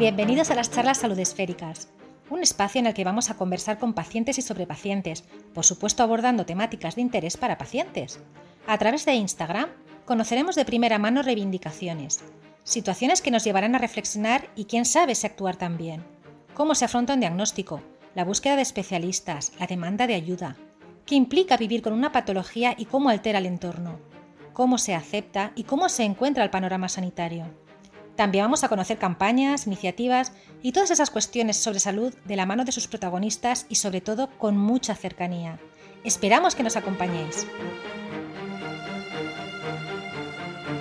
Bienvenidos a las charlas salud esféricas, un espacio en el que vamos a conversar con pacientes y sobre pacientes, por supuesto abordando temáticas de interés para pacientes. A través de Instagram conoceremos de primera mano reivindicaciones, situaciones que nos llevarán a reflexionar y quién sabe si actuar también, cómo se afronta un diagnóstico, la búsqueda de especialistas, la demanda de ayuda, qué implica vivir con una patología y cómo altera el entorno, cómo se acepta y cómo se encuentra el panorama sanitario. También vamos a conocer campañas, iniciativas y todas esas cuestiones sobre salud de la mano de sus protagonistas y sobre todo con mucha cercanía. Esperamos que nos acompañéis.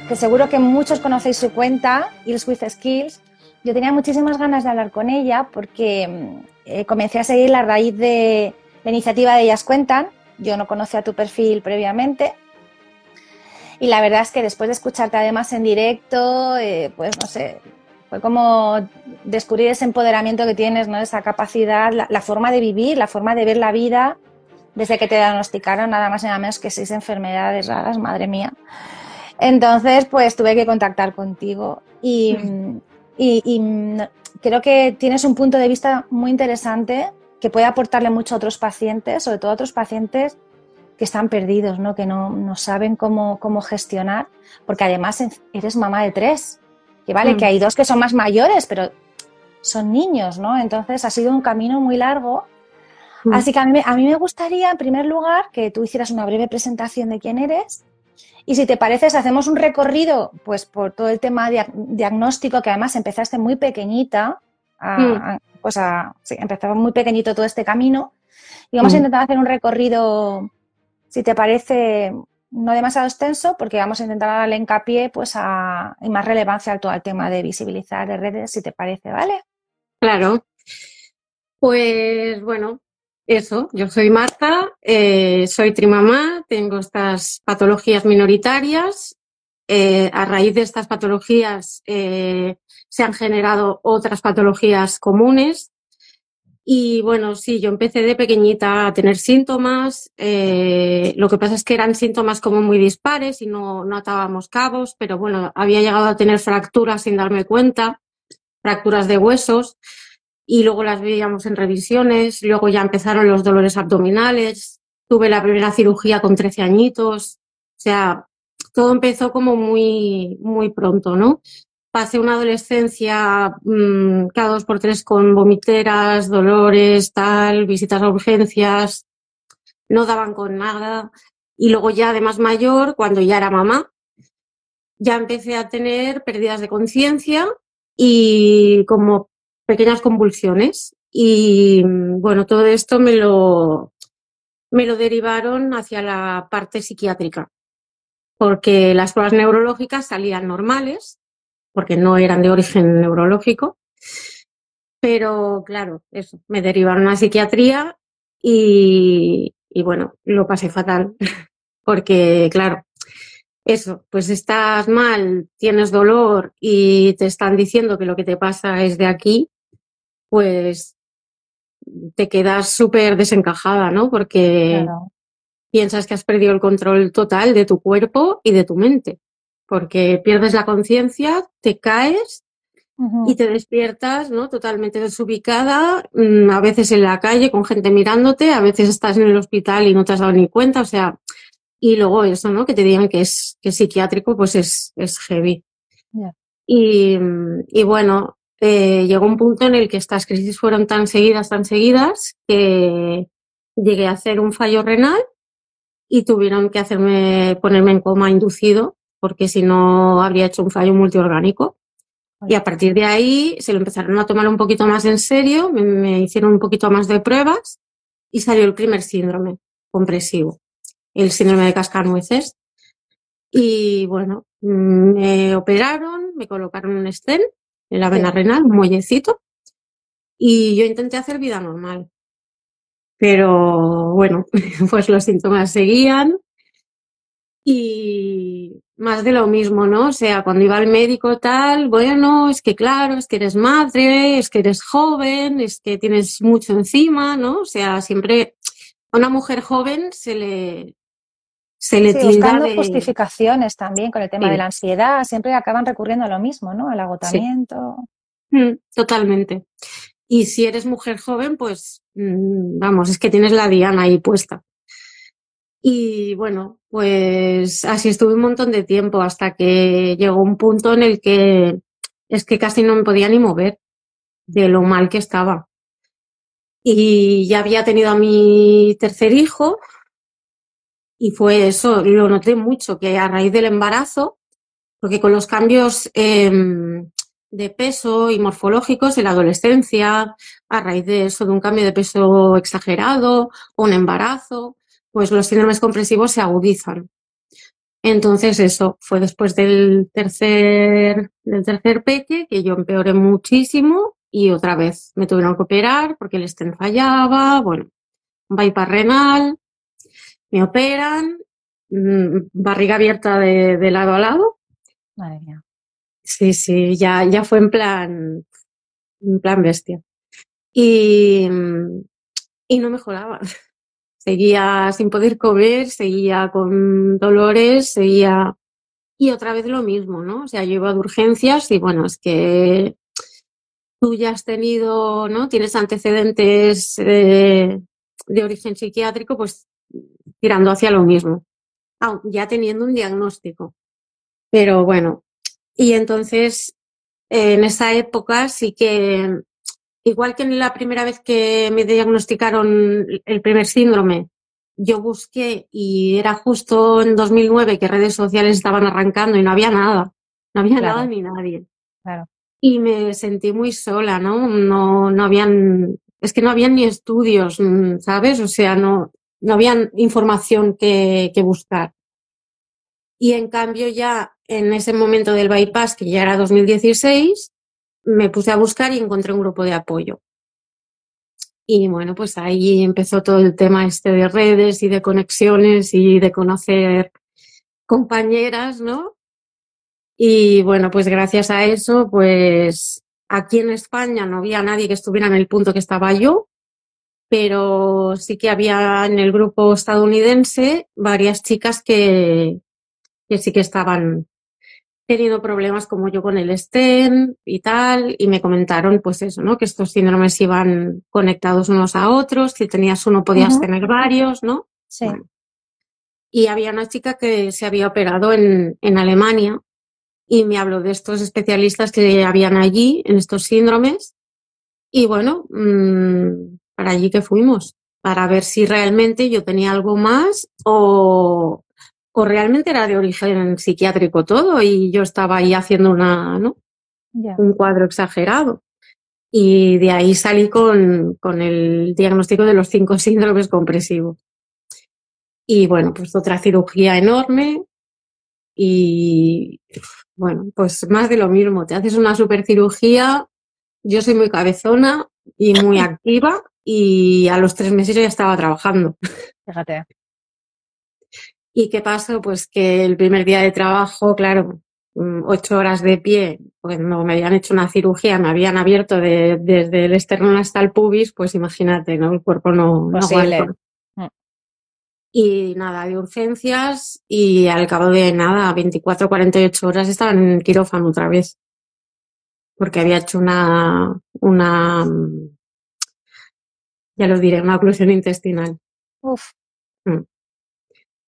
Que seguro que muchos conocéis su cuenta, Ills with Skills. Yo tenía muchísimas ganas de hablar con ella porque mm, eh, comencé a seguir la raíz de la iniciativa de Ellas Cuentan. Yo no conocía tu perfil previamente y la verdad es que después de escucharte además en directo, eh, pues no sé, fue como descubrir ese empoderamiento que tienes, ¿no? Esa capacidad, la, forma de vivir, la forma de ver la vida desde que te diagnosticaron nada más y nada menos que seis enfermedades raras, madre mía. Entonces, pues tuve que contactar contigo y, y creo que tienes un punto de vista muy interesante que puede aportarle mucho a otros pacientes, sobre todo a otros pacientes que están perdidos, ¿no? que no, no saben cómo, cómo, gestionar, porque además eres mamá de tres, que vale, que mm. hay dos que son más mayores, pero son niños, ¿no? Entonces ha sido un camino muy largo. Mm. Así que a mí, a mí, me gustaría, en primer lugar, que tú hicieras una breve presentación de quién eres. Y si te parece, hacemos un recorrido pues, por todo el tema diagnóstico, que además empezaste muy pequeñita, mm. pues a, sí, empezaba muy pequeñito todo este camino. Y vamos a intentar hacer un recorrido si te parece no demasiado extenso, porque vamos a intentar darle hincapié pues, a, y más relevancia a todo el tema de visibilizar de redes, si te parece, ¿vale? Claro. Pues bueno, eso, yo soy Marta, eh, soy trimamá, tengo estas patologías minoritarias. Eh, a raíz de estas patologías eh, se han generado otras patologías comunes y bueno, sí, yo empecé de pequeñita a tener síntomas. Eh, lo que pasa es que eran síntomas como muy dispares y no, no atábamos cabos, pero bueno, había llegado a tener fracturas sin darme cuenta, fracturas de huesos, y luego las veíamos en revisiones. Luego ya empezaron los dolores abdominales. Tuve la primera cirugía con 13 añitos. O sea, todo empezó como muy, muy pronto, ¿no? Pasé una adolescencia mm, cada dos por tres con vomiteras, dolores, tal, visitas a urgencias, no daban con nada. Y luego ya de más mayor, cuando ya era mamá, ya empecé a tener pérdidas de conciencia y como pequeñas convulsiones. Y mm, bueno, todo esto me lo, me lo derivaron hacia la parte psiquiátrica, porque las pruebas neurológicas salían normales, porque no eran de origen neurológico. Pero claro, eso, me derivaron a psiquiatría y, bueno, lo pasé fatal. porque claro, eso, pues estás mal, tienes dolor y te están diciendo que lo que te pasa es de aquí, pues te quedas súper desencajada, ¿no? Porque piensas que has perdido el control total de tu cuerpo y de tu mente porque pierdes la conciencia, te caes y te despiertas, ¿no? Totalmente desubicada, mm, a veces en la calle con gente mirándote, a veces estás en el hospital y no te has dado ni cuenta, o sea, y luego eso, ¿no? Que te digan que es, que psiquiátrico, pues es, es heavy. Y, y, bueno, eh, llegó un punto en el que estas crisis fueron tan seguidas, tan seguidas, que llegué a hacer un fallo renal y tuvieron que hacerme, ponerme en coma inducido porque si no habría hecho un fallo multiorgánico. Y a partir de ahí se lo empezaron a tomar un poquito más en serio, me, hicieron un poquito más de pruebas y salió el primer síndrome compresivo, el síndrome de cascanueces. Y bueno, me operaron, me colocaron un stent en la vena renal, un muellecito, y yo intenté hacer vida normal. Pero bueno, pues los síntomas seguían y más de lo mismo, ¿no? O sea, cuando iba al médico tal, bueno, es que claro, es que eres madre, es que eres joven, es que tienes mucho encima, ¿no? O sea, siempre a una mujer joven se le se le sí, buscando justificaciones también con el tema de la ansiedad, siempre acaban recurriendo a lo mismo, ¿no? Al agotamiento. Mm, totalmente. Y si eres mujer joven, pues mm, vamos, es que tienes la diana ahí puesta. Y bueno, pues así estuve un montón de tiempo hasta que llegó un punto en el que es que casi no me podía ni mover de lo mal que estaba. Y ya había tenido a mi tercer hijo y fue eso, lo noté mucho, que a raíz del embarazo, porque con los cambios em, de peso y morfológicos en la adolescencia, a raíz de eso, de un cambio de peso exagerado un embarazo, pues los síndromes comprensivos se agudizan. Entonces eso fue después del tercer, del tercer peque que yo empeoré muchísimo y otra vez me tuvieron que operar porque el estén fallaba, bueno, un bypass renal, me operan, mm, barriga abierta de, de, lado a lado. Madre mía. Sí, sí, ya, ya fue en plan, en plan bestia. Y, y no mejoraba. Seguía sin poder comer, seguía con dolores, seguía... Y otra vez lo mismo, ¿no? O sea, yo iba de urgencias y bueno, es que tú ya has tenido, ¿no? Tienes antecedentes de, de origen psiquiátrico, pues tirando hacia lo mismo, ya teniendo un diagnóstico. Pero bueno, y entonces en esa época sí que igual que en la primera vez que me diagnosticaron el primer síndrome, yo busqué y era justo en 2009 que redes sociales estaban arrancando y no había nada, no había nada ni nadie. Claro. Y me sentí muy sola, ¿no? No, no habían, es que no habían ni estudios, ¿sabes? O sea, no, no había información que, que buscar. Y en cambio ya en ese momento del bypass, que ya era 2016, me puse a buscar y encontré un grupo de apoyo. Y bueno, pues ahí empezó todo el tema este de redes y de conexiones y de conocer compañeras, ¿no? Y bueno, pues gracias a eso, pues aquí en España no había nadie que estuviera en el punto que estaba yo, pero sí que había en el grupo estadounidense varias chicas que, que sí que estaban tenido problemas como yo con el STEM y tal, y me comentaron pues eso, ¿no? Que estos síndromes iban conectados unos a otros, si tenías uno podías tener varios, ¿no? Sí. Y había una chica que se había operado en, en Alemania y me habló de estos especialistas que habían allí en estos síndromes. Y bueno, mmm, para allí que fuimos, para ver si realmente yo tenía algo más o, o realmente era de origen psiquiátrico todo y yo estaba ahí haciendo una, ¿no? Un cuadro exagerado. Y de ahí salí con, con el diagnóstico de los cinco síndromes compresivos. Y bueno, pues otra cirugía enorme y bueno, pues más de lo mismo. Te haces una supercirugía, yo soy muy cabezona y muy activa y a los tres meses ya estaba trabajando. Fíjate. ¿Y qué pasó? Pues que el primer día de trabajo, claro, mm, ocho horas de pie, pues no me habían hecho una cirugía, me habían abierto desde el esternón hasta el pubis, pues imagínate, ¿no? El cuerpo no, Posible. no Y nada, de urgencias y al cabo de nada, 24, 48 horas estaba en quirófano otra vez. Porque había hecho una, una, ya lo diré, una oclusión intestinal. Uf. Mm.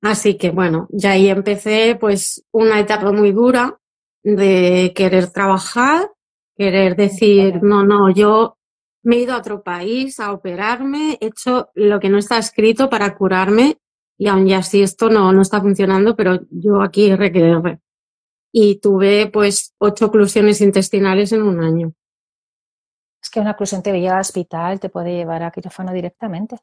Así que bueno, ya ahí empecé pues una etapa muy dura de querer trabajar, querer decir, no, no, yo me he ido a otro país a operarme, he hecho lo que no está escrito para curarme y aun ya así esto no, no está funcionando, pero yo aquí RQR. Y tuve pues ocho oclusiones intestinales en un año. Es que una oclusión te lleva al hospital, te puede llevar a quirófano directamente.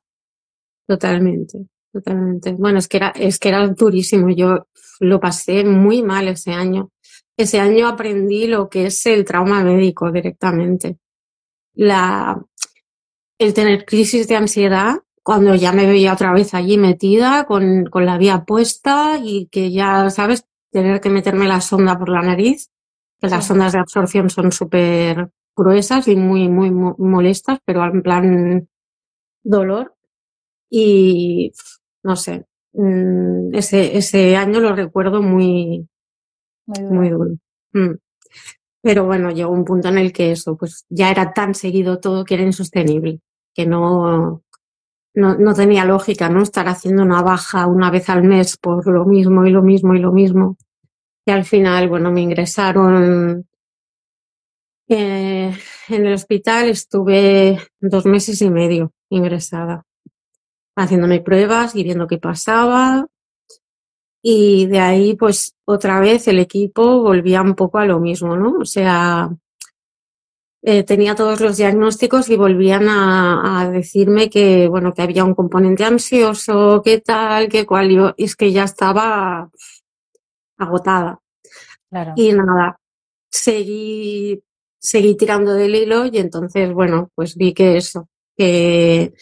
Totalmente. Totalmente. Bueno, es que era, es que era durísimo. Yo lo pasé muy mal ese año. Ese año aprendí lo que es el trauma médico directamente. La, el tener crisis de ansiedad cuando ya me veía otra vez allí metida con, con la vía puesta y que ya, sabes, tener que meterme la sonda por la nariz, que las sondas de absorción son súper gruesas y muy, muy molestas, pero en plan dolor. Y no sé, mm, ese, ese año lo recuerdo muy, muy duro. Mm. Pero bueno, llegó un punto en el que eso, pues ya era tan seguido todo que era insostenible, que no, no, no tenía lógica, ¿no? Estar haciendo una baja una vez al mes por lo mismo y lo mismo y lo mismo. Y al final, bueno, me ingresaron eh, en el hospital, estuve dos meses y medio ingresada, haciéndome pruebas y viendo qué pasaba. Y de ahí, pues otra vez el equipo volvía un poco a lo mismo, ¿no? O sea, eh, tenía todos los diagnósticos y volvían a, a, decirme que, bueno, que había un componente ansioso, qué tal, qué cual. Yo es que ya estaba agotada. Claro. Y nada, seguí, seguí tirando del hilo y entonces, bueno, pues vi que eso, que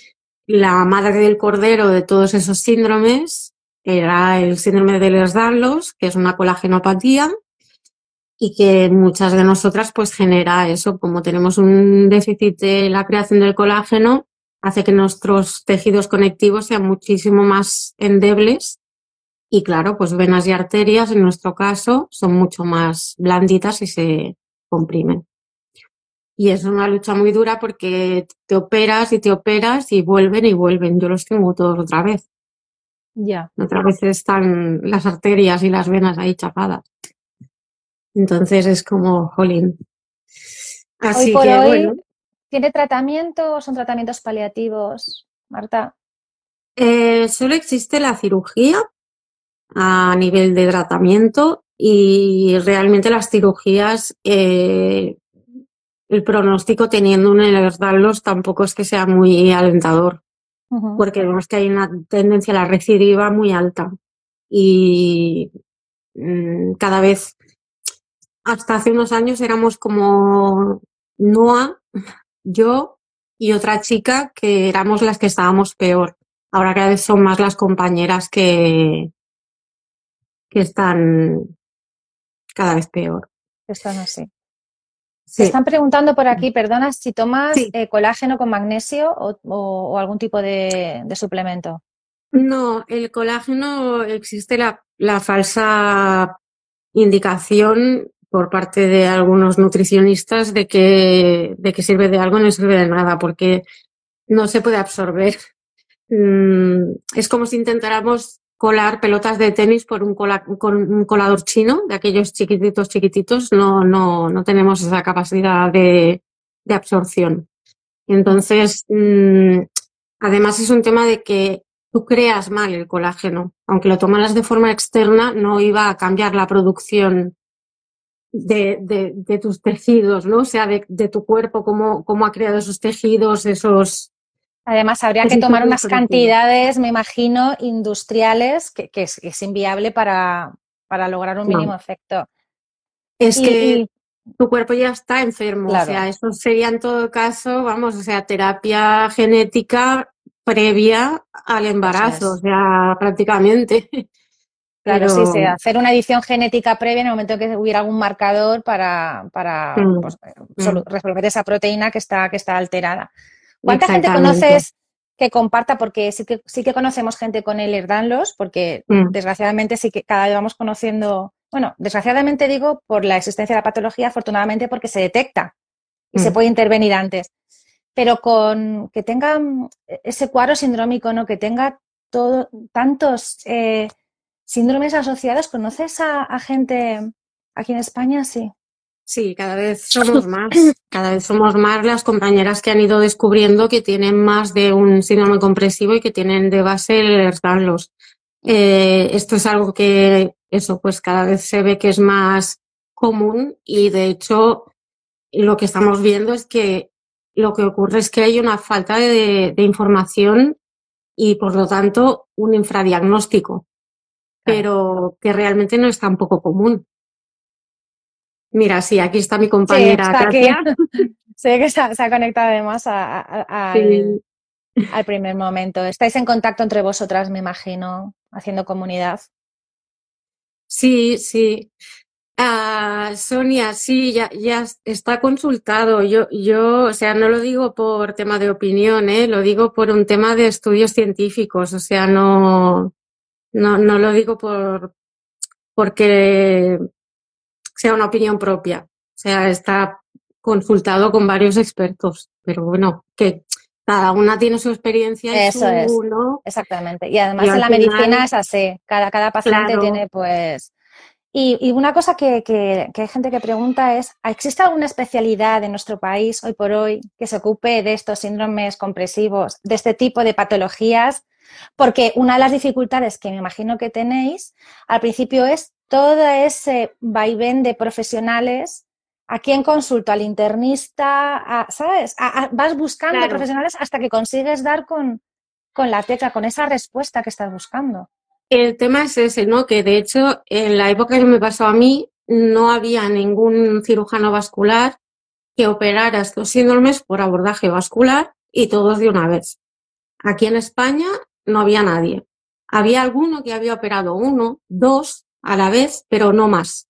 la madre del cordero de todos esos síndromes era el síndrome de Ehlers-Danlos, que es una colagenopatía y que muchas de nosotras pues genera eso, como tenemos un déficit de la creación del colágeno, hace que nuestros tejidos conectivos sean muchísimo más endebles y claro, pues venas y arterias en nuestro caso son mucho más blanditas y se comprimen. Y es una lucha muy dura porque te operas y te operas y vuelven y vuelven. Yo los tengo todos otra vez. Ya. Otra vez están las arterias y las venas ahí chapadas. Entonces es como, jolín. Así hoy por que hoy, bueno. ¿Tiene tratamiento o son tratamientos paliativos, Marta? Eh, solo existe la cirugía a nivel de tratamiento y realmente las cirugías, eh, el pronóstico teniendo un Ehlers-Danlos tampoco es que sea muy alentador, Uh -huh. porque vemos que hay una tendencia a la recidiva muy alta y mmm, cada vez, hasta hace unos años éramos como Noah, yo y otra chica que éramos las que estábamos peor. Ahora cada vez son más las compañeras que, que están cada vez peor. Están así. Sí. Te están preguntando por aquí, perdona, si tomas eh, colágeno con magnesio o, o- o algún tipo de, de suplemento. No, el colágeno existe la, la falsa indicación por parte de algunos nutricionistas de que, de que sirve de algo, no sirve de nada, porque no se puede absorber. Mm, es como si intentáramos colar pelotas de tenis por un, cola- con un colador chino, de aquellos chiquititos, chiquititos, no, no, no tenemos esa capacidad de, de absorción. Entonces, mm, además es un tema de que tú creas mal el colágeno. Aunque lo tomaras de forma externa, no iba a cambiar la producción de, de, de tus tejidos, ¿no? O sea, de, de tu cuerpo, cómo, cómo ha creado esos tejidos, esos... Además, habría que tomar unas cantidades, me imagino, industriales, que, que es, que es inviable para, para lograr un No. mínimo efecto. Es Y- que y- tu cuerpo ya está enfermo. Claro. O sea, eso sería en todo caso, vamos, o sea, terapia genética previa al embarazo, es. o sea, prácticamente. Claro, Pero- sí, sí, hacer una edición genética previa en el momento que hubiera algún marcador para, para Mm, pues, solu- mm. resolver esa proteína que está, que está alterada. ¿Cuánta gente conoces que comparta? Porque sí que, sí que conocemos gente con el Danlos, porque Mm. desgraciadamente sí que cada vez vamos conociendo, bueno, desgraciadamente digo por la existencia de la patología, afortunadamente porque se detecta y se Mm. puede intervenir antes. Pero con que tenga mm, ese cuadro sindrómico, ¿no? Que tenga todo, tantos eh, síndromes asociados, ¿conoces a, a gente aquí en España? Sí. Sí, cada vez somos más, cada vez somos más las compañeras que han ido descubriendo que tienen más de un síndrome compresivo y que tienen de base el Ehlers-Danlos. Eh, esto es algo que, eso, pues cada vez se ve que es más común y de hecho lo que estamos viendo es que lo que ocurre es que hay una falta de, de información y por lo tanto un infradiagnóstico, pero que realmente no es tan poco común. Mira, sí, aquí está mi compañera está aquí. Sé que se ha, se ha conectado además a- a- al, Sí. al primer momento. Estáis en contacto entre vosotras, me imagino, haciendo comunidad. Sí, sí. Ah, Sonia, sí, ya, ya está consultado. Yo, yo, o sea, no lo digo por tema de opinión, ¿eh? Lo digo por un tema de estudios científicos. O sea, no, no, no lo digo por, porque sea una opinión propia. sea, está consultado con varios expertos, pero bueno, que cada una tiene su experiencia y Eso es, exactamente. Y además en la medicina es así, cada, cada paciente tiene pues... Y, una cosa que, que, hay gente que pregunta es, ¿existe alguna especialidad en nuestro país hoy por hoy que se ocupe de estos síndromes compresivos, de este tipo de patologías? Porque una de las dificultades que me imagino que tenéis al principio es todo ese vaivén de profesionales ¿A quién consulto? ¿Al internista? ¿Sabes? vas buscando profesionales hasta que consigues dar con, con la tecla, con esa respuesta que estás buscando. El tema es ese, ¿no? Que de hecho, en la época que me pasó a mí, no había ningún cirujano vascular que operara estos síndromes por abordaje vascular y todos de una vez. Aquí en España no había nadie. Había alguno que había operado uno, dos a la vez, pero no más.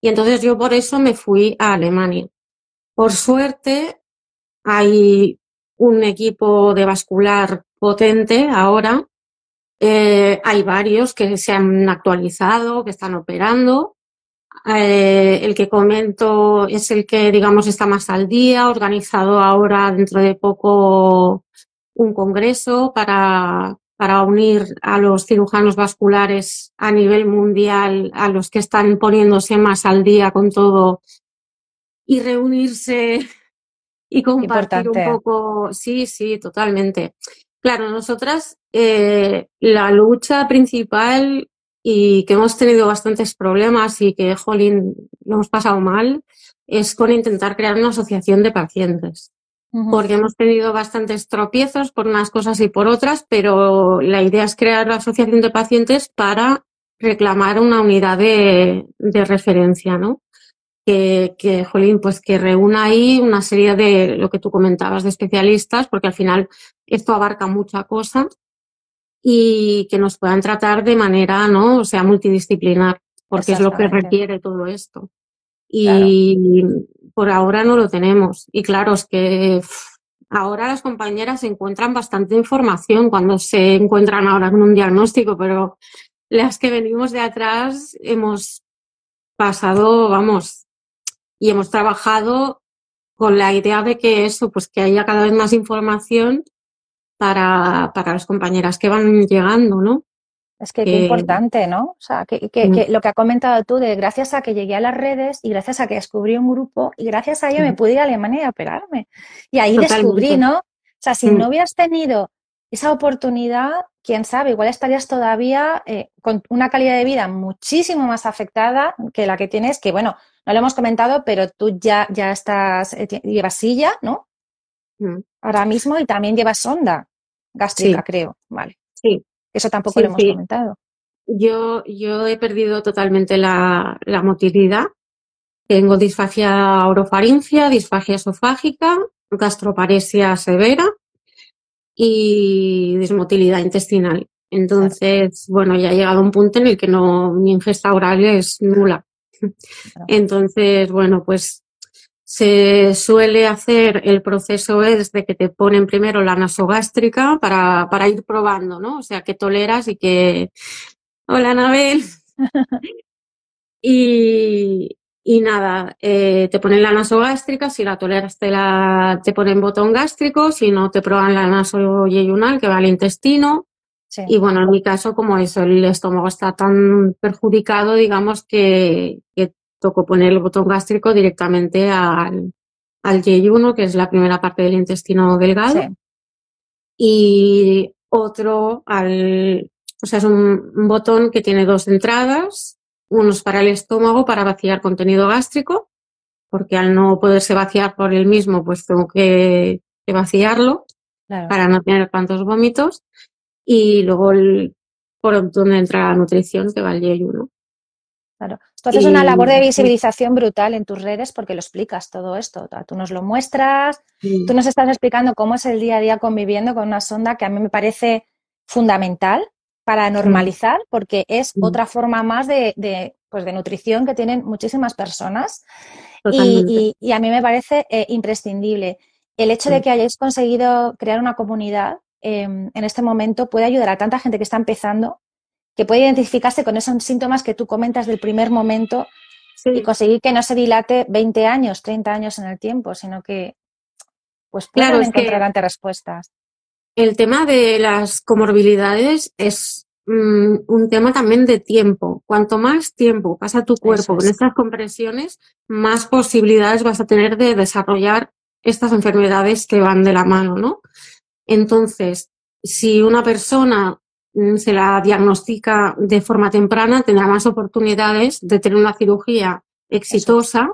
Y entonces yo por eso me fui a Alemania. Por suerte, hay un equipo de vascular potente ahora. Eh, hay varios que se han actualizado, que están operando. Eh, el que comento es el que, digamos, está más al día, organizado ahora dentro de poco un congreso para, para unir a los cirujanos vasculares a nivel mundial, a los que están poniéndose más al día con todo y reunirse y compartir un poco. Sí, sí, totalmente. Claro, nosotras eh, la lucha principal y que hemos tenido bastantes problemas y que, jolín, lo hemos pasado mal, es con intentar crear una asociación de pacientes porque hemos tenido bastantes tropiezos por unas cosas y por otras, pero la idea es crear la asociación de pacientes para reclamar una unidad de, referencia, ¿no? Que, que, jolín, pues que reúna ahí una serie de lo que tú comentabas de especialistas, porque al final esto abarca mucha cosa y que nos puedan tratar de manera, ¿no? O sea, multidisciplinar, porque es lo que requiere todo esto. Y por ahora no lo tenemos. Y claro, es que ahora las compañeras encuentran bastante información cuando se encuentran ahora con un diagnóstico, pero las que venimos de atrás hemos pasado, vamos, y hemos trabajado con la idea de que eso, pues que haya cada vez más información para, para las compañeras que van llegando, ¿no? Es que qué importante, ¿no? O sea, que, que, lo que ha comentado tú de gracias a que llegué a las redes y gracias a que descubrí un grupo y gracias a ello me pude ir a Alemania a operarme. Y ahí descubrí, ¿no? O sea, si no hubieras tenido esa oportunidad, quién sabe, igual estarías todavía eh, con una calidad de vida muchísimo más afectada que la que tienes, que bueno, no lo hemos comentado, pero tú ya, ya estás, eh, llevas silla, ¿no? Ahora mismo y también llevas sonda gástrica, creo, vale. Sí, eso tampoco lo hemos comentado. Yo, yo he perdido totalmente la, motilidad. Tengo disfagia orofaringia, disfagia esofágica, gastroparesia severa y dismotilidad intestinal. Entonces, bueno, ya ha llegado un punto en el que no, mi ingesta oral es nula. Entonces, bueno, pues se suele hacer el proceso es de que te ponen primero la nasogástrica para, para ir probando, ¿no? O sea, que toleras y que... Hola, Anabel. y, y nada, eh, te ponen la nasogástrica, si la toleras te, la, te ponen botón gástrico, si no te prueban la nasoyeyunal que va al intestino. Y bueno, en mi caso, como eso, el estómago está tan perjudicado, digamos que, que tocó poner el botón gástrico directamente al, al J1, que es la primera parte del intestino delgado. Y otro al, o sea, es un, botón que tiene dos entradas, uno es para el estómago para vaciar contenido gástrico, porque al no poderse vaciar por el mismo, pues tengo que, vaciarlo para no tener tantos vómitos. Y luego el, por donde entra la nutrición, que va el J1. Claro. Tú haces una labor de visibilización brutal en tus redes porque lo explicas todo esto. Tú nos lo muestras, tú nos estás explicando cómo es el día a día conviviendo con una sonda que a mí me parece fundamental para normalizar porque es otra forma más de, pues de nutrición que tienen muchísimas personas y, a mí me parece eh, imprescindible. El hecho de que hayáis conseguido crear una comunidad em, en este momento puede ayudar a tanta gente que está empezando que puede identificarse con esos síntomas que tú comentas del primer momento y conseguir que no se dilate 20 años, 30 años en el tiempo, sino que pues puedan encontrar ante respuestas. El tema de las comorbilidades es mm, un tema también de tiempo. Cuanto más tiempo pasa tu cuerpo con estas compresiones, más posibilidades vas a tener de desarrollar estas enfermedades que van de la mano, ¿no? Entonces, si una persona se la diagnostica de forma temprana, tendrá más oportunidades de tener una cirugía exitosa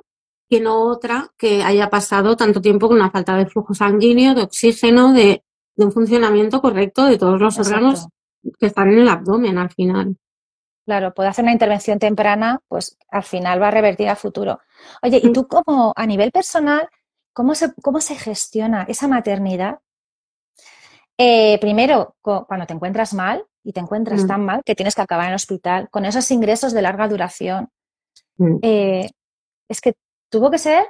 que no otra que haya pasado tanto tiempo con una falta de flujo sanguíneo, de oxígeno, de, un funcionamiento correcto de todos los órganos que están en el abdomen al final. Claro, puede hacer una intervención temprana, pues al final va a revertir a futuro. Oye, ¿y mm. tú como a nivel personal, cómo se, cómo se gestiona esa maternidad? Eh, primero, cuando te encuentras mal y te encuentras mm. tan mal que tienes que acabar en el hospital, con esos ingresos de larga duración, mm. eh, es que tuvo que ser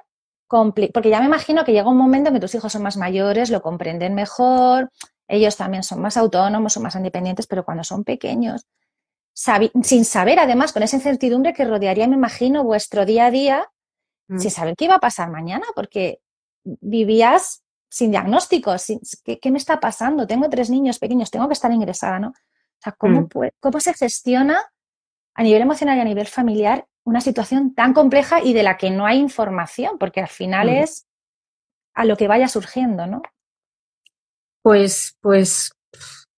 porque ya me imagino que llega un momento en que tus hijos son más mayores, lo comprenden mejor, ellos también son más autónomos, son más independientes, pero cuando son pequeños, sin saber además, con esa incertidumbre que rodearía, me imagino, vuestro día a día, mm. sin saber qué iba a pasar mañana, porque vivías sin diagnóstico, ¿qué, me está pasando? Tengo tres niños pequeños, tengo que estar ingresada, ¿no? O sea, ¿cómo, mm. ¿cómo se gestiona a nivel emocional y a nivel familiar una situación tan compleja y de la que no hay información? Porque al final mm. es a lo que vaya surgiendo, ¿no? Pues, pues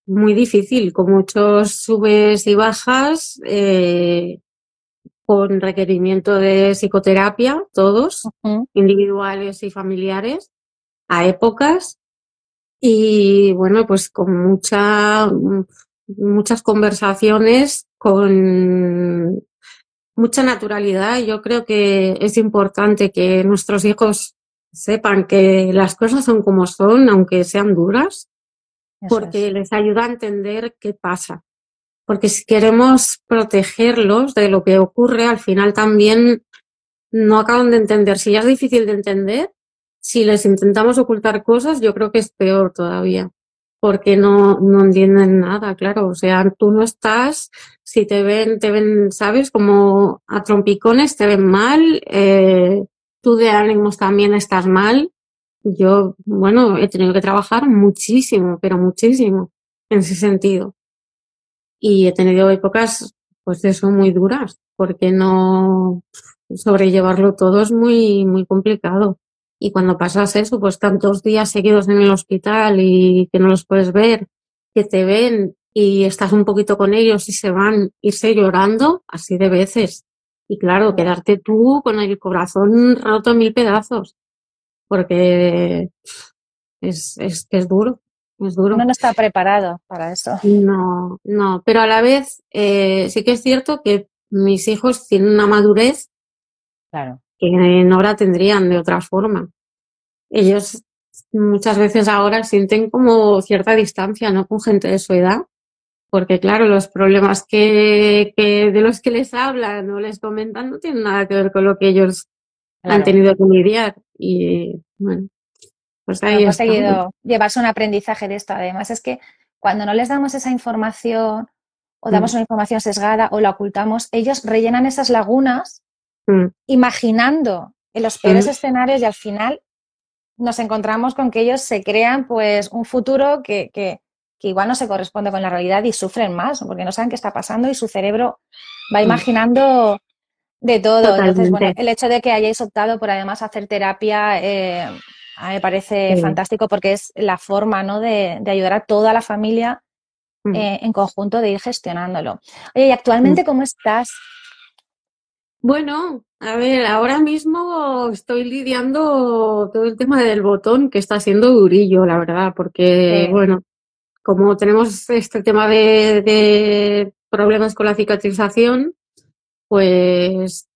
muy difícil, con muchos subes y bajas, eh, con requerimiento de psicoterapia, todos, individuales y familiares a épocas y bueno, pues con mucha, muchas conversaciones, con mucha naturalidad. Yo creo que es importante que nuestros hijos sepan que las cosas son como son, aunque sean duras, porque les ayuda a entender qué pasa. Porque si queremos protegerlos de lo que ocurre, al final también no acaban de entender. Si ya es difícil de entender, si les intentamos ocultar cosas, yo creo que es peor todavía, porque no, no entienden nada, claro. O sea, tú no estás, si te ven, te ven, sabes, como a trompicones, te ven mal, eh, tú de ánimos también estás mal. Yo, bueno, he tenido que trabajar muchísimo, pero muchísimo en ese sentido. Y he tenido épocas, pues eso, muy duras, porque no sobrellevarlo todo es muy, muy complicado. Y cuando pasas eso, pues tantos días seguidos en el hospital y que no los puedes ver, que te ven y estás un poquito con ellos y se van, irse llorando así de veces. Y claro, quedarte tú con el corazón roto en mil pedazos, porque es, es es duro, es duro. Uno no está preparado para eso. No, no, pero a la vez eh, sí que es cierto que mis hijos tienen una madurez claro que en hora tendrían de otra forma. Ellos muchas veces ahora sienten como cierta distancia, ¿no? Con gente de su edad, porque claro, los problemas que, que de los que les hablan o les comentan no tienen nada que ver con lo que ellos han tenido que lidiar. Y bueno, pues ahí ha conseguido llevarse un aprendizaje de esto. Además, es que cuando no les damos esa información o damos mm. una información sesgada o la ocultamos, ellos rellenan esas lagunas Mm. imaginando en los peores escenarios y al final nos encontramos con que ellos se crean pues un futuro que, que, igual no se corresponde con la realidad y sufren más porque no saben qué está pasando y su cerebro va mm. imaginando de todo. Entonces, bueno, el hecho de que hayáis optado por además hacer terapia eh, me parece fantástico porque es la forma ¿no? de, ayudar a toda la familia mm. eh, en conjunto de ir gestionándolo. Oye, ¿y actualmente cómo estás? Bueno, a ver, ahora mismo estoy lidiando todo el tema del botón que está siendo durillo, la verdad, porque, bueno, como tenemos este tema de, problemas con la cicatrización, pues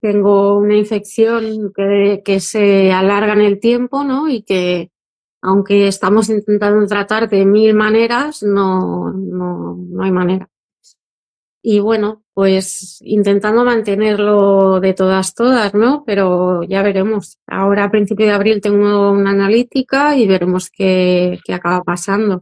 tengo una infección que, que se alarga en el tiempo, ¿no? Y que, aunque estamos intentando tratar de mil maneras, no, no, no hay manera. Y bueno, pues intentando mantenerlo de todas, todas, ¿no? Pero ya veremos. Ahora a principio de abril tengo una analítica y veremos qué, qué acaba pasando.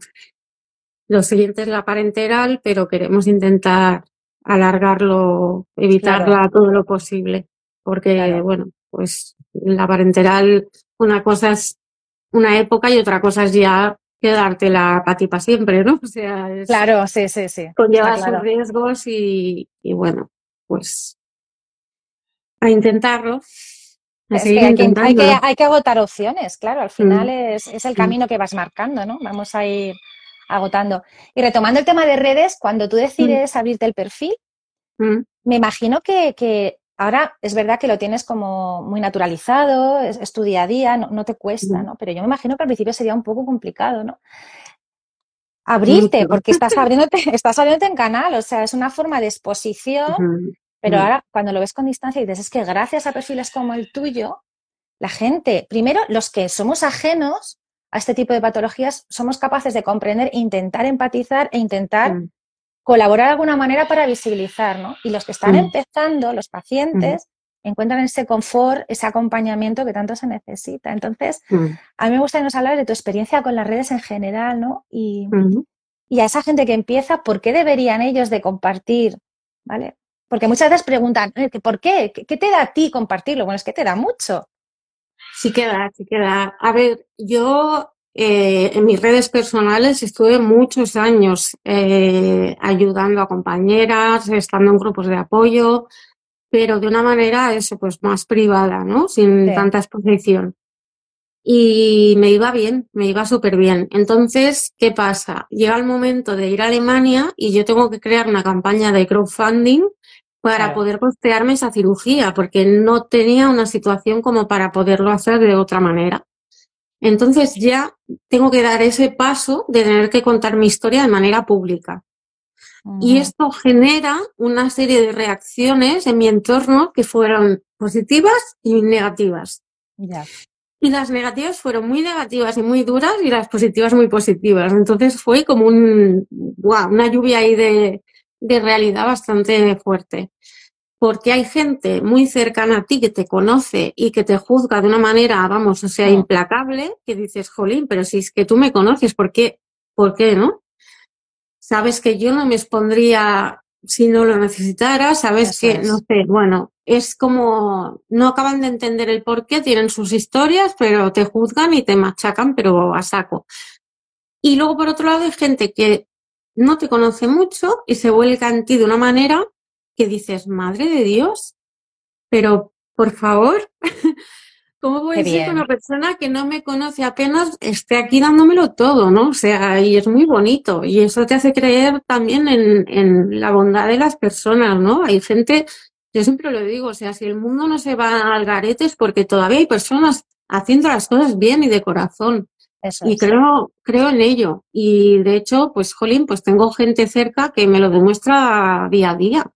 Lo siguiente es la parenteral, pero queremos intentar alargarlo, evitarla todo lo posible. porque, bueno, pues la parenteral, una cosa es una época y otra cosa es ya quedártela para ti para siempre, ¿no? O sea, es, claro, sí, sí, sí. Conlleva sus riesgos y, y, bueno, pues a intentarlo. hay, que, hay, que, agotar opciones, claro, al final mm. es, es, el camino que vas marcando, ¿no? Vamos a ir agotando. Y retomando el tema de redes, cuando tú decides mm. abrirte el perfil, mm. me imagino que, que, ahora es verdad que lo tienes como muy naturalizado, es, tu día a día, no, te cuesta, ¿no? Pero yo me imagino que al principio sería un poco complicado, ¿no? Abrirte, porque estás abriéndote, estás abriéndote en canal, o sea, es una forma de exposición, pero ahora cuando lo ves con distancia y dices, es que gracias a perfiles como el tuyo, la gente, primero, los que somos ajenos a este tipo de patologías, somos capaces de comprender, intentar empatizar e intentar colaborar de alguna manera para visibilizar, ¿no? Y los que están empezando, los pacientes, encuentran ese confort, ese acompañamiento que tanto se necesita. Entonces, a mí me gusta que nos hablar de tu experiencia con las redes en general, ¿no? Y, y, a esa gente que empieza, ¿por qué deberían ellos de compartir? ¿Vale? Porque muchas veces preguntan, ¿por qué? ¿Qué te da a ti compartirlo? Bueno, es que te da mucho. Sí que da, sí que da. A ver, yo eh, en mis redes personales estuve muchos años eh, ayudando a compañeras, estando en grupos de apoyo, pero de una manera eso, pues más privada, ¿no? Sin tanta exposición. Y me iba bien, me iba súper bien. Entonces, ¿qué pasa? Llega el momento de ir a Alemania y yo tengo que crear una campaña de crowdfunding para poder costearme esa cirugía, porque no tenía una situación como para poderlo hacer de otra manera. Entonces ya tengo que dar ese paso de tener que contar mi historia de manera pública. Y esto genera una serie de reacciones en mi entorno que fueron positivas y negativas. Y las negativas fueron muy negativas y muy duras y las positivas muy positivas. Entonces fue como un, una lluvia ahí de, de realidad bastante fuerte porque hay gente muy cercana a ti que te conoce y que te juzga de una manera, vamos, o sea, implacable, que dices, jolín, pero si es que tú me conoces, ¿por qué? ¿Por qué no? Sabes que yo no me expondría si no lo necesitara, sabes que, no sé, bueno, es como, no acaban de entender el por qué, tienen sus historias, pero te juzgan y te machacan, pero a saco. Y luego, por otro lado, hay gente que no te conoce mucho y se vuelca en ti de una manera que dices, madre de Dios, pero por favor, ¿cómo voy a ser que una persona que no me conoce apenas esté aquí dándomelo todo, ¿no? O sea, y es muy bonito y eso te hace creer también en, en la bondad de las personas, ¿no? Hay gente, yo siempre lo digo, o sea, si el mundo no se va al garete es porque todavía hay personas haciendo las cosas bien y de corazón. y creo, creo en ello. Y de hecho, pues, Jolín, pues tengo gente cerca que me lo demuestra día a día.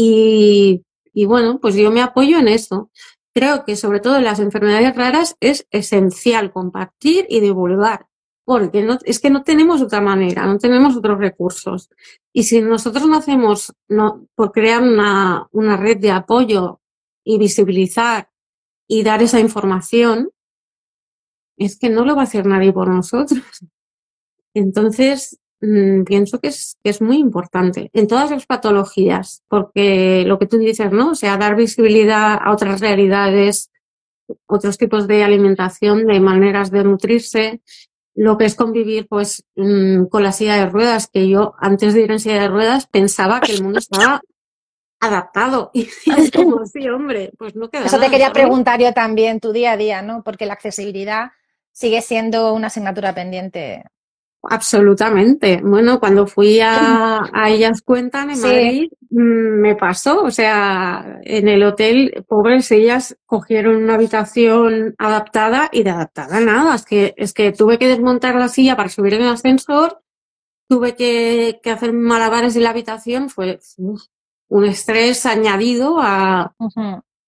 Y, bueno, pues yo me apoyo en eso. Creo que sobre todo en las enfermedades raras es esencial compartir y divulgar, porque no, es que no tenemos otra manera, no tenemos otros recursos. Y si nosotros no hacemos no, por crear una, una red de apoyo y visibilizar y dar esa información, es que no lo va a hacer nadie por nosotros. Entonces, Mm, pienso que es, que es muy importante en todas las patologías, porque lo que tú dices, ¿no? O sea, dar visibilidad a otras realidades, otros tipos de alimentación, de maneras de nutrirse, lo que es convivir pues mm, con la silla de ruedas, que yo antes de ir en silla de ruedas pensaba que el mundo estaba adaptado. Y es como, sí, hombre, pues no queda Eso te quería preguntar yo también, tu día a día, ¿no? Porque la accesibilidad sigue siendo una asignatura pendiente Absolutamente. Bueno, cuando fui a, a Ellas Cuentan en Madrid, mm, me pasó. O sea, en el hotel, pobres, ellas cogieron una habitación adaptada y de adaptada nada. Es que, es que tuve que desmontar la silla para subir en el ascensor, tuve que, que hacer malabares en la habitación. Fue un estrés añadido a,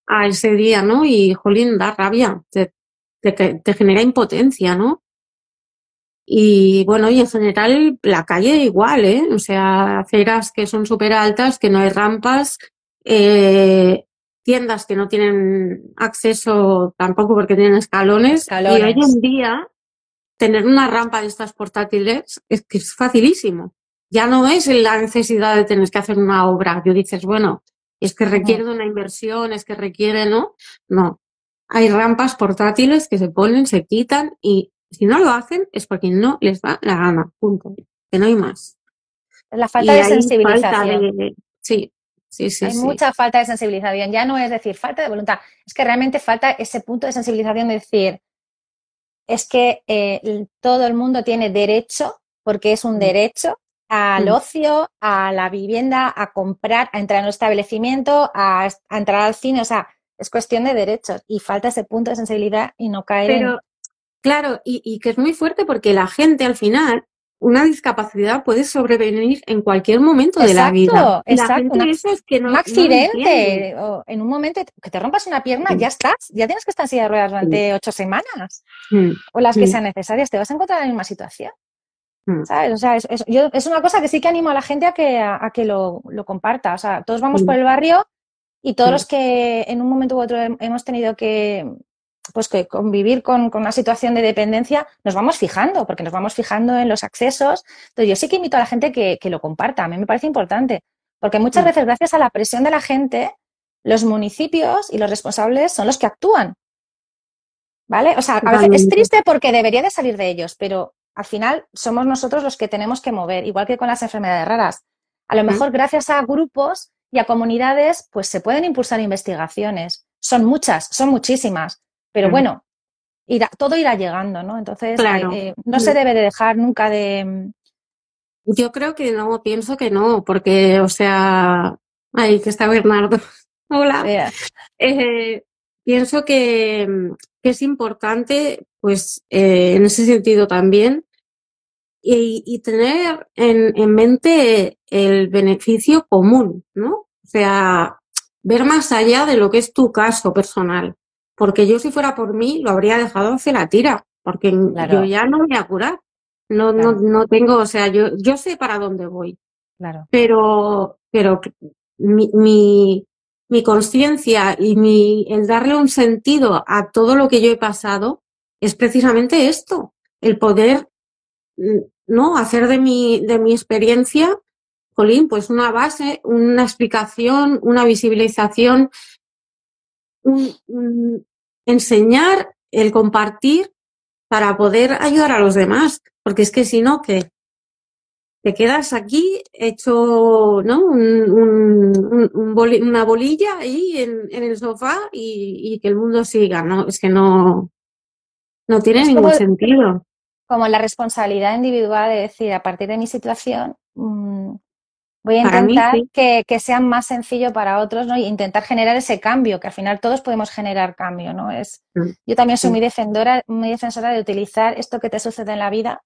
a ese día, ¿no? Y, jolín, da rabia. Te, te, te genera impotencia, ¿no? Y bueno, y en general la calle igual, ¿eh? O sea, aceras que son súper altas, que no hay rampas, eh, tiendas que no tienen acceso tampoco porque tienen escalones. Y hoy en día, tener una rampa de estas portátiles es que es facilísimo. Ya no es la necesidad de tener que hacer una obra. Yo dices, bueno, es que requiere de una inversión, es que requiere, ¿no? No. Hay rampas portátiles que se ponen, se quitan y si no lo hacen es porque no les da la gana, punto. Que no hay más. La falta de sensibilización. sí, sí, sí. Hay mucha falta de sensibilización. Ya no es decir falta de voluntad, es que realmente falta ese punto de sensibilización de decir, es que eh, todo el mundo tiene derecho, porque es un mm. derecho, al mm. ocio, a la vivienda, a comprar, a entrar en un establecimiento, a, entrar al cine, o sea, es cuestión de derechos y falta ese punto de sensibilidad y no caer Pero, Claro, y, que es muy fuerte porque la gente al final, una discapacidad puede sobrevenir en cualquier momento de la vida. Exacto, la es que no, un accidente o en un momento que te rompas una pierna, ya estás, ya tienes que estar en silla de ruedas durante ocho semanas o las que sean necesarias, te vas a encontrar en la misma situación. Mm. ¿Sabes? O sea, es, es, una cosa que sí que animo a la gente a que, a, que lo, lo, comparta. O sea, todos vamos por el barrio y todos los que en un momento u otro hemos tenido que, pues que convivir con, con, una situación de dependencia, nos vamos fijando, porque nos vamos fijando en los accesos. Entonces, yo sí que invito a la gente que, que lo comparta. A mí me parece importante, porque muchas veces, gracias a la presión de la gente, los municipios y los responsables son los que actúan. ¿Vale? O sea, a veces es triste porque debería de salir de ellos, pero al final somos nosotros los que tenemos que mover, igual que con las enfermedades raras. A lo mejor gracias a grupos y a comunidades, pues se pueden impulsar investigaciones. Son muchas, son muchísimas, pero bueno, todo irá llegando, ¿no? Entonces, eh, eh, no se debe de dejar nunca de... Mm, Yo creo que no, pienso que no, porque, o sea, ahí que está Bernardo. Hola. Eh, pienso que, mm, que es importante, pues, eh, en ese sentido también, y, tener en, en, mente el beneficio común, ¿no? O sea, ver más allá de lo que es tu caso personal. Porque yo, si fuera por mí, lo habría dejado hacia la tira, porque yo ya no voy a curar. No, no, no tengo, o sea, yo, yo sé para dónde voy. Claro. Pero, pero mi, mi, mi conciencia y mi, el darle un sentido a todo lo que yo he pasado es precisamente esto, el poder, mm, ¿no? Hacer de mi, de mi experiencia, Colín, pues una base, una explicación, una visibilización, enseñar, el compartir para poder ayudar a los demás, porque es que si no, que te quedas aquí hecho, ¿no? Un, una bolilla ahí en, en el sofá y, y, que el mundo siga, ¿no? Es que no, no tiene ningún sentido. Como la responsabilidad individual de decir, a partir de mi situación, mm, voy a intentar que, que, sea más sencillo para otros, ¿no? Y intentar generar ese cambio, que al final todos podemos generar cambio, ¿no? Es, mm. yo también soy muy defensora, muy defensora de utilizar esto que te sucede en la vida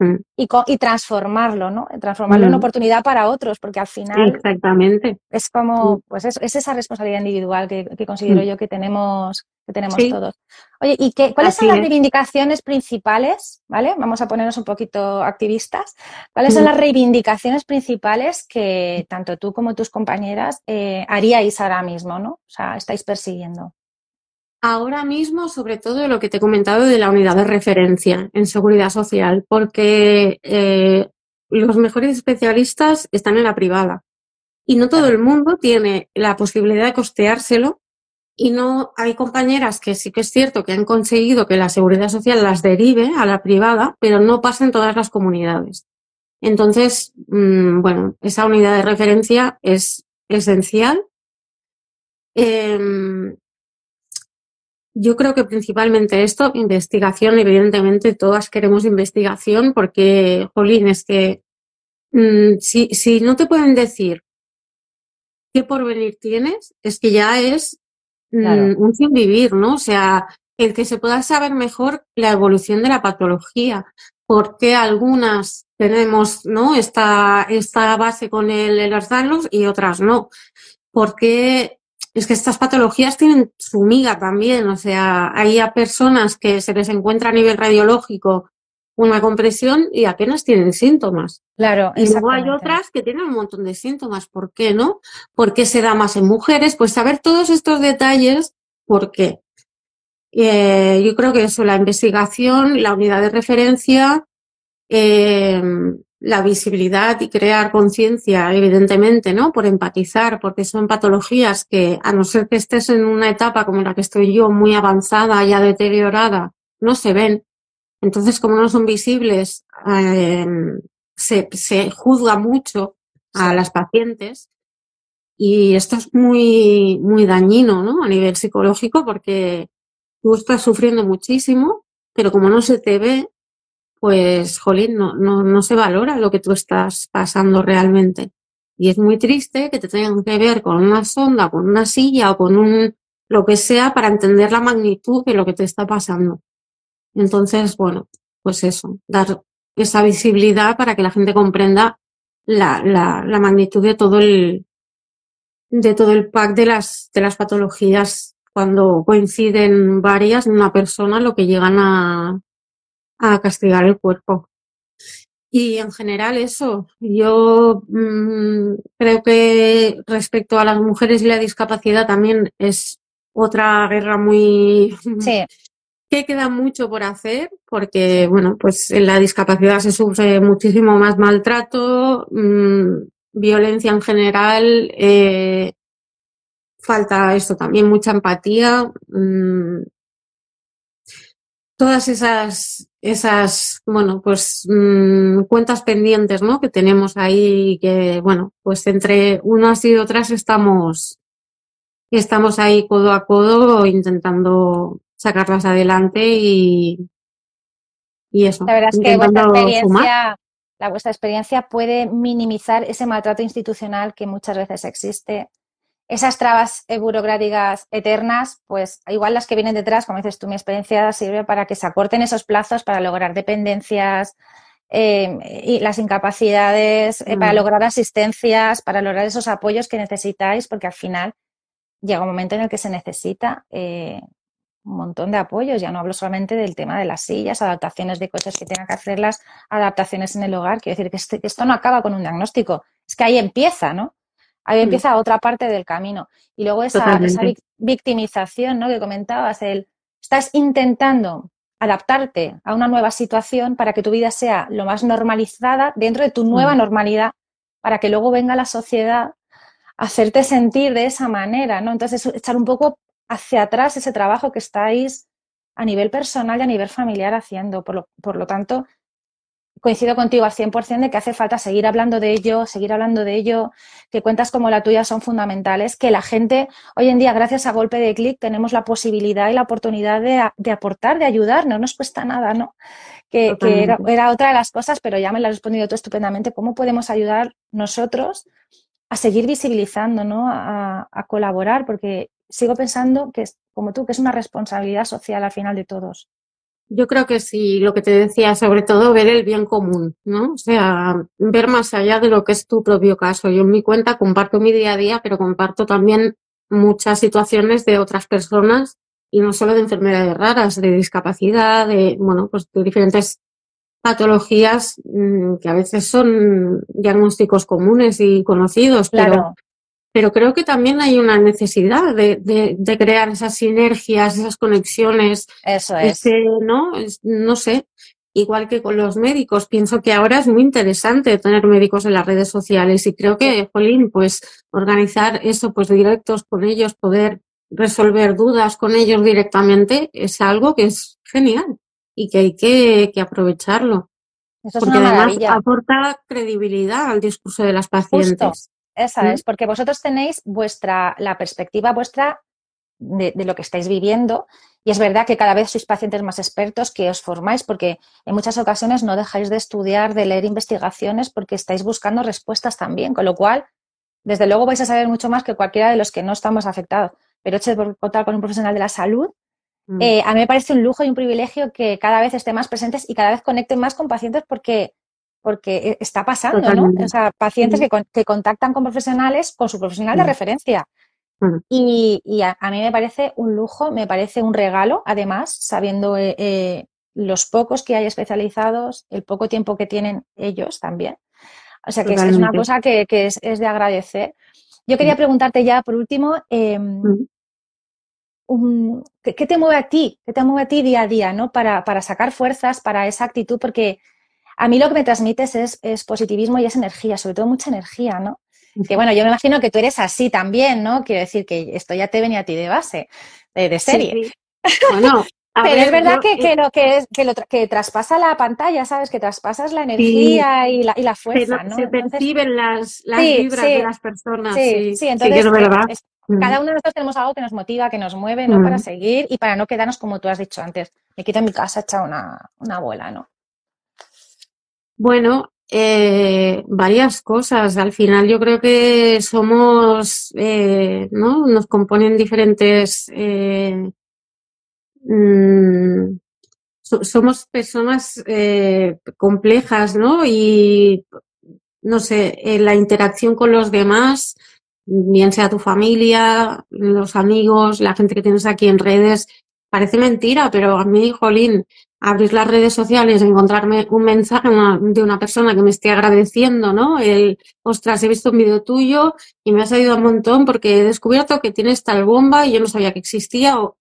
Mm. y, y, transformarlo, ¿no? Transformarlo en mm. oportunidad para otros, porque al final Exactamente. es como, pues es, es esa responsabilidad individual que, considero mm. yo que tenemos, que tenemos todos. Oye, ¿y qué, cuáles son las reivindicaciones principales? ¿Vale? Vamos a ponernos un poquito activistas. ¿Cuáles son las reivindicaciones principales que tanto tú como tus compañeras eh, haríais ahora mismo, ¿no? O sea, estáis persiguiendo. Ahora mismo, sobre todo lo que te he comentado de la unidad de referencia en seguridad social, porque eh, los mejores especialistas están en la privada y no todo el mundo tiene la posibilidad de costeárselo y no hay compañeras que sí que es cierto que han conseguido que la seguridad social las derive a la privada, pero no pasa en todas las comunidades. Entonces, mm, bueno, esa unidad de referencia es esencial. Em, yo creo que principalmente esto, investigación, evidentemente todas queremos investigación porque, jolín, es que mm, si, si no te pueden decir qué porvenir tienes, es que ya es mm, un sin vivir, ¿no? O sea, el que se pueda saber mejor la evolución de la patología, por qué algunas tenemos, ¿no? Esta, esta base con el, el y otras no. ¿Por qué es que estas patologías tienen su miga también, o sea, hay a personas que se les encuentra a nivel radiológico una compresión y apenas tienen síntomas. Claro, y luego hay otras que tienen un montón de síntomas. ¿Por qué no? ¿Por qué se da más en mujeres? Pues saber todos estos detalles, ¿por qué? Eh, yo creo que eso, la investigación, la unidad de referencia, eh, la visibilidad y crear conciencia, evidentemente, ¿no? Por empatizar, porque son patologías que, a no ser que estés en una etapa como la que estoy yo, muy avanzada, ya deteriorada, no se ven. Entonces, como no son visibles, eh, se, se juzga mucho a las pacientes y esto es muy, muy dañino, ¿no? A nivel psicológico porque tú estás sufriendo muchísimo, pero como no se te ve, pues, jolín, no, no, no se valora lo que tú estás pasando realmente. Y es muy triste que te tengan que ver con una sonda, con una silla o con un, lo que sea para entender la magnitud de lo que te está pasando. Entonces, bueno, pues eso, dar esa visibilidad para que la gente comprenda la, la, la magnitud de todo el, de todo el pack de las, de las patologías cuando coinciden varias en una persona, lo que llegan a, a castigar el cuerpo. Y en general eso, yo mmm, creo que respecto a las mujeres y la discapacidad también es otra guerra muy... Sí. que queda mucho por hacer porque, bueno, pues en la discapacidad se sufre muchísimo más maltrato, mmm, violencia en general, eh, falta esto también, mucha empatía, mmm, todas esas, esas, bueno, pues mmm, cuentas pendientes, ¿no? Que tenemos ahí, que, bueno, pues entre unas y otras estamos, estamos ahí codo a codo intentando sacarlas adelante y, y eso. La verdad es que vuestra experiencia, la vuestra experiencia puede minimizar ese maltrato institucional que muchas veces existe esas trabas burocráticas eternas, pues igual las que vienen detrás, como dices tú, mi experiencia sirve para que se acorten esos plazos para lograr dependencias eh, y las incapacidades, eh, para lograr asistencias, para lograr esos apoyos que necesitáis, porque al final llega un momento en el que se necesita eh, un montón de apoyos. Ya no hablo solamente del tema de las sillas, adaptaciones de coches que tengan que hacerlas, adaptaciones en el hogar. Quiero decir que, este, que esto no acaba con un diagnóstico, es que ahí empieza, ¿no? Ahí mm. empieza otra parte del camino. Y luego esa, esa, victimización ¿no? que comentabas, el estás intentando adaptarte a una nueva situación para que tu vida sea lo más normalizada dentro de tu nueva mm. normalidad, para que luego venga la sociedad a hacerte sentir de esa manera, ¿no? Entonces, echar un poco hacia atrás ese trabajo que estáis a nivel personal y a nivel familiar haciendo. Por lo, por lo tanto, coincido contigo al 100% de que hace falta seguir hablando de ello, seguir hablando de ello, que cuentas como la tuya son fundamentales, que la gente hoy en día, gracias a golpe de clic, tenemos la posibilidad y la oportunidad de, de, aportar, de ayudar, no nos cuesta nada, ¿no? Que, que era, era, otra de las cosas, pero ya me la has respondido tú estupendamente, ¿cómo podemos ayudar nosotros a seguir visibilizando, ¿no? A, a colaborar, porque sigo pensando que, como tú, que es una responsabilidad social al final de todos. Yo creo que sí, lo que te decía, sobre todo ver el bien común, ¿no? O sea, ver más allá de lo que es tu propio caso. Yo en mi cuenta comparto mi día a día, pero comparto también muchas situaciones de otras personas y no solo de enfermedades raras, de discapacidad, de, bueno, pues de diferentes patologías mmm, que a veces son diagnósticos comunes y conocidos, claro. Pero creo que también hay una necesidad de, de, de crear esas sinergias, esas conexiones. Eso es. Ese, ¿no? no sé. Igual que con los médicos, pienso que ahora es muy interesante tener médicos en las redes sociales y creo que, Jolín, pues organizar eso, pues directos con ellos, poder resolver dudas con ellos directamente, es algo que es genial y que hay que, que aprovecharlo. Eso es Porque una además maravilla. aporta credibilidad al discurso de las pacientes. Justo. Esa ¿Mm? es, porque vosotros tenéis vuestra, la perspectiva vuestra de, de, lo que estáis viviendo y es verdad que cada vez sois pacientes más expertos que os formáis porque en muchas ocasiones no dejáis de estudiar, de leer investigaciones porque estáis buscando respuestas también, con lo cual, desde luego vais a saber mucho más que cualquiera de los que no estamos afectados. Pero hecho de contar con un profesional de la salud, Mm. eh, a mí me parece un lujo y un privilegio que cada vez estén más presentes y cada vez conecten más con pacientes porque porque e, está pasando, Totalmente. ¿no? O sea, pacientes que, con, que, contactan con profesionales, con su profesional de referencia. Y, y a, a, mí me parece un lujo, me parece un regalo, además, sabiendo eh, eh, los pocos que hay especializados, el poco tiempo que tienen ellos también. O sea, que es, es, una cosa que, que es, es, de agradecer. Yo quería preguntarte ya, por último, eh, un, ¿qué, te mueve a ti? ¿Qué te mueve a ti día a día, ¿no? Para, para sacar fuerzas para esa actitud, porque a mí lo que me transmites es, positivismo y es energía, sobre todo mucha energía, ¿no? Que bueno, yo me imagino que tú eres así también, ¿no? Quiero decir que esto ya te venía a ti de base, de, serie. Bueno, pero es verdad que, que, lo que es que lo que traspasa la pantalla, ¿sabes? Que traspasas la energía y, la, y la fuerza, se, ¿no? Se perciben las, las vibras de las personas. Sí, sí, entonces es verdad. cada uno de nosotros tenemos algo que nos motiva, que nos mueve, ¿no? Para seguir y para no quedarnos como tú has dicho antes. Me quito en mi casa hecha una, una abuela, ¿no? Bueno, eh, varias cosas. Al final yo creo que somos, eh, ¿no? Nos componen diferentes eh, Mm, somos personas eh, complejas, ¿no? Y, no sé, la interacción con los demás, bien sea tu familia, los amigos, la gente que tienes aquí en redes, parece mentira, pero a mí, Jolín, abrir las redes sociales, encontrarme un mensaje de una persona que me esté agradeciendo, ¿no? El, ostras, he visto un vídeo tuyo y me has ayudado un montón porque he descubierto que tienes tal bomba y yo no sabía que existía o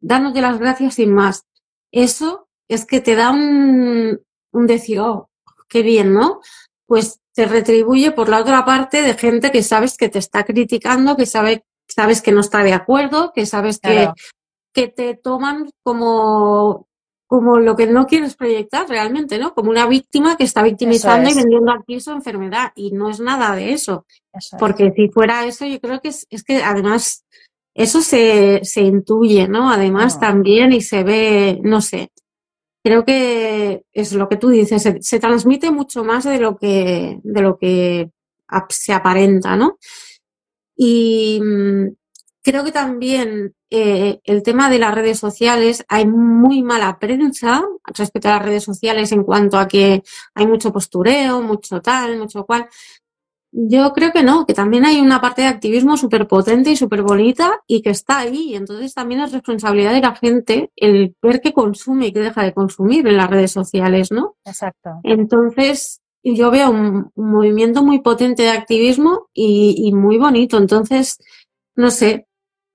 dándote las gracias sin más. Eso es que te da un, un decir, oh, qué bien, ¿no? Pues te retribuye por la otra parte de gente que sabes que te está criticando, que sabe, sabes que no está de acuerdo, que sabes que, que te toman como, como lo que no quieres proyectar realmente, ¿no? Como una víctima que está victimizando y vendiendo aquí su enfermedad. Y no es nada de eso. porque si fuera eso, yo creo que es, es que además eso se, se intuye, ¿no? Además también y se ve, no sé, creo que es lo que tú dices, se, transmite mucho más de lo que, de lo que se aparenta, ¿no? Y mm, creo que también eh, el tema de las redes sociales, hay muy mala prensa respecto a las redes sociales en cuanto a que hay mucho postureo, mucho tal, mucho cual. Yo creo que no, que también hay una parte de activismo súper potente y súper bonita y que está ahí. Entonces también es responsabilidad de la gente el ver qué consume y qué deja de consumir en las redes sociales, ¿no? Exacto. Entonces yo veo un, movimiento muy potente de activismo y, y muy bonito. Entonces, no sé,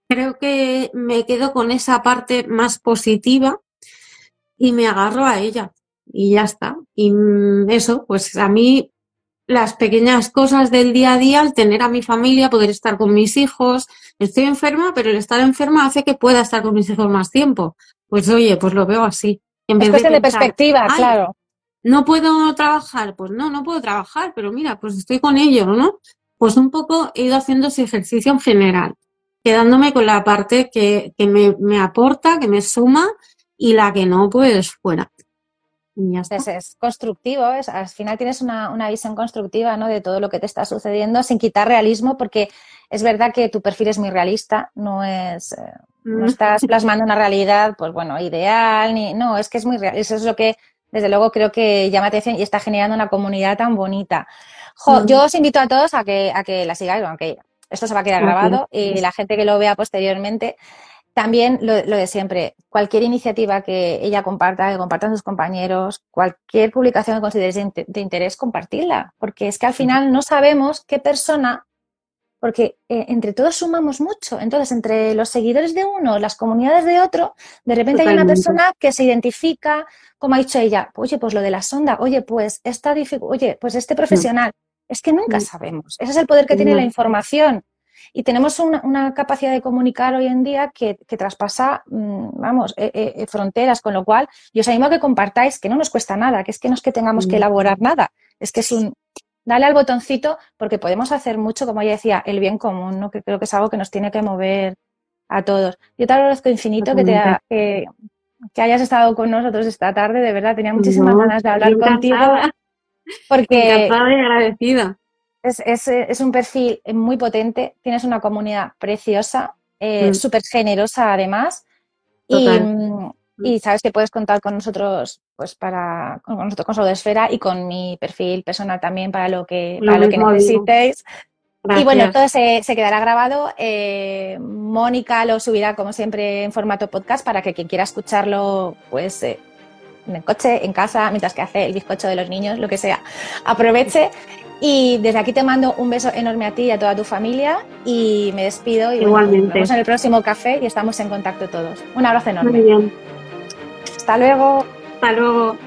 creo que me quedo con esa parte más positiva y me agarro a ella y ya está. Y mm, eso, pues a mí las pequeñas cosas del día a día, al tener a mi familia, poder estar con mis hijos. Estoy enferma, pero el estar enferma hace que pueda estar con mis hijos más tiempo. Pues oye, pues lo veo así. En es vez de, perspectiva, claro. No puedo trabajar, pues no, no puedo trabajar, pero mira, pues estoy con ellos, ¿no? Pues un poco he ido haciendo ese ejercicio en general, quedándome con la parte que, que me, me aporta, que me suma y la que no, pues fuera. Es, constructivo, es, al final tienes una, visión constructiva ¿no? de todo lo que te está sucediendo sin quitar realismo, porque es verdad que tu perfil es muy realista, no es eh, no estás plasmando una realidad, pues bueno, ideal, ni no, es que es muy real. Eso es lo que desde luego creo que llama atención y está generando una comunidad tan bonita. Yo os invito a todos a que, a que la sigáis, aunque esto se va a quedar grabado y la gente que lo vea posteriormente también lo, de siempre, cualquier iniciativa que ella comparta, que compartan sus compañeros, cualquier publicación que consideres de, interés, compartirla, porque es que al final no sabemos qué persona, porque eh, entre todos sumamos mucho, entonces entre los seguidores de uno, las comunidades de otro, de repente hay una persona que se identifica, como ha dicho ella, oye, pues lo de la sonda, oye, pues esta oye, pues este profesional, es que nunca sabemos, ese es el poder que tiene la información y tenemos una, capacidad de comunicar hoy en día que, traspasa, mm, vamos, eh, eh, eh, fronteras, con lo cual yo os animo a que compartáis, que no nos cuesta nada, que es que no es que tengamos que mm. elaborar nada, es que es un, dale al botoncito porque podemos hacer mucho, como ya decía, el bien común, ¿no? que creo que es algo que nos tiene que mover a todos. Yo te agradezco infinito que, te que, hayas estado con nosotros esta tarde, de verdad, tenía muchísimas ganas de hablar contigo. Porque... Encantada y agradecida. Es, un perfil muy potente, tienes una comunidad preciosa, eh, mm. súper generosa además. Mm, y, sabes que puedes contar con nosotros, pues para, con nosotros con Solo Esfera y con mi perfil personal también para lo que, lo que necesitéis. Y bueno, todo se, quedará grabado. Eh, Mónica lo subirá, como siempre, en formato podcast para que quien quiera escucharlo, pues eh, en el coche, en casa, mientras que hace el bizcocho de los niños, lo que sea, aproveche. Y desde aquí te mando un beso enorme a ti y a toda tu familia y me despido y Igualmente. nos vemos en el próximo café y estamos en contacto todos. Un abrazo enorme. Muy bien. Hasta luego. Hasta luego.